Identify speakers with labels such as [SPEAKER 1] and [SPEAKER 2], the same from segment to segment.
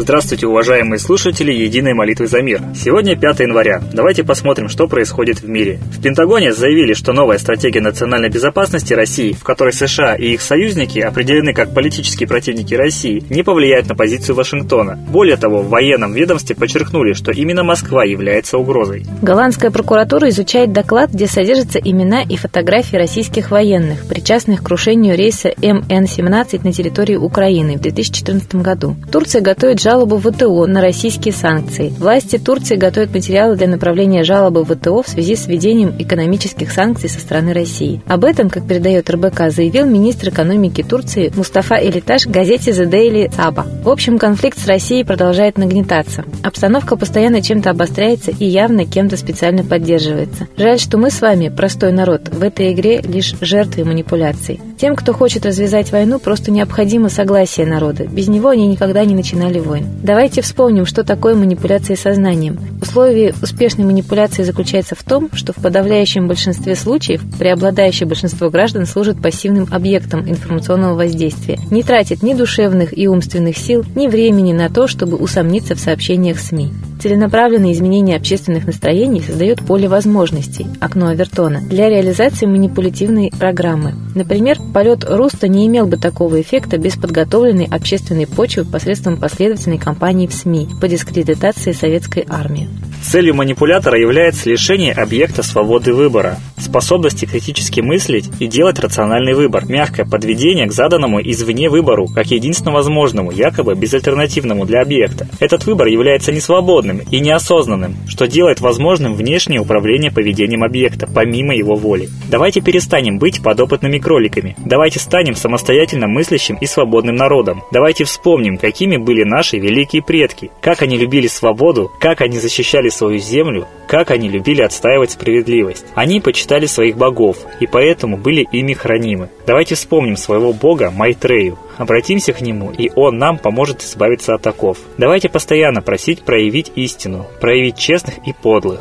[SPEAKER 1] Здравствуйте, уважаемые слушатели Единой молитвы за мир. Сегодня 5 января. Давайте посмотрим, что происходит в мире. В Пентагоне заявили, что новая стратегия национальной безопасности России, в которой США и их союзники определены как политические противники России, не повлияет на позицию Вашингтона. Более того, в военном ведомстве подчеркнули, что именно Москва является угрозой.
[SPEAKER 2] Голландская прокуратура изучает доклад, где содержатся имена и фотографии российских военных, причастных к крушению рейса МН-17 на территории Украины в 2014 году. Турция готовит жалобу жалобу в ВТО на российские санкции. Власти Турции готовят материалы для направления жалобы в ВТО в связи с введением экономических санкций со стороны России. Об этом, как передает РБК, заявил министр экономики Турции Мустафа Элиташ газете The Daily Saba. В общем, конфликт с Россией продолжает нагнетаться. Обстановка постоянно чем-то обостряется и явно кем-то специально поддерживается. Жаль, что мы с вами, простой народ, в этой игре лишь жертвы манипуляций. Тем, кто хочет развязать войну, просто необходимо согласие народа. Без него они никогда не начинали войн. Давайте вспомним, что такое манипуляция сознанием. Условие успешной манипуляции заключается в том, что в подавляющем большинстве случаев преобладающее большинство граждан служит пассивным объектом информационного воздействия, не тратит ни душевных и умственных сил, ни времени на то, чтобы усомниться в сообщениях СМИ. Целенаправленное изменение общественных настроений создает поле возможностей, окно Авертона, для реализации манипулятивной программы. Например, полет Руста не имел бы такого эффекта без подготовленной общественной почвы посредством последовательной кампании в СМИ по дискредитации советской армии.
[SPEAKER 1] Целью манипулятора является лишение объекта свободы выбора, способности критически мыслить и делать рациональный выбор, мягкое подведение к заданному извне выбору, как единственно возможному, якобы безальтернативному для объекта. Этот выбор является несвободным и неосознанным, что делает возможным внешнее управление поведением объекта, помимо его воли. Давайте перестанем быть подопытными кроликами. Давайте станем самостоятельно мыслящим и свободным народом. Давайте вспомним, какими были наши великие предки, как они любили свободу, как они защищали свою землю, как они любили отстаивать справедливость. Они почитали своих богов и поэтому были ими хранимы. Давайте вспомним своего бога Майтрею, обратимся к нему, и он нам поможет избавиться от оков. Давайте постоянно просить проявить истину, проявить честных и подлых.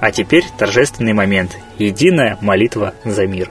[SPEAKER 1] А теперь торжественный момент. Единая молитва за мир.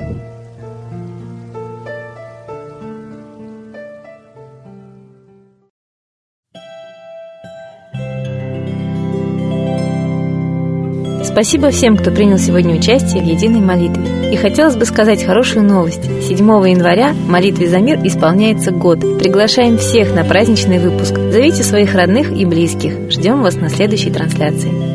[SPEAKER 2] Спасибо всем, кто принял сегодня участие в единой молитве. И хотелось бы сказать хорошую новость. 7 января молитве за мир исполняется год. Приглашаем всех на праздничный выпуск. Зовите своих родных и близких. Ждем вас на следующей трансляции.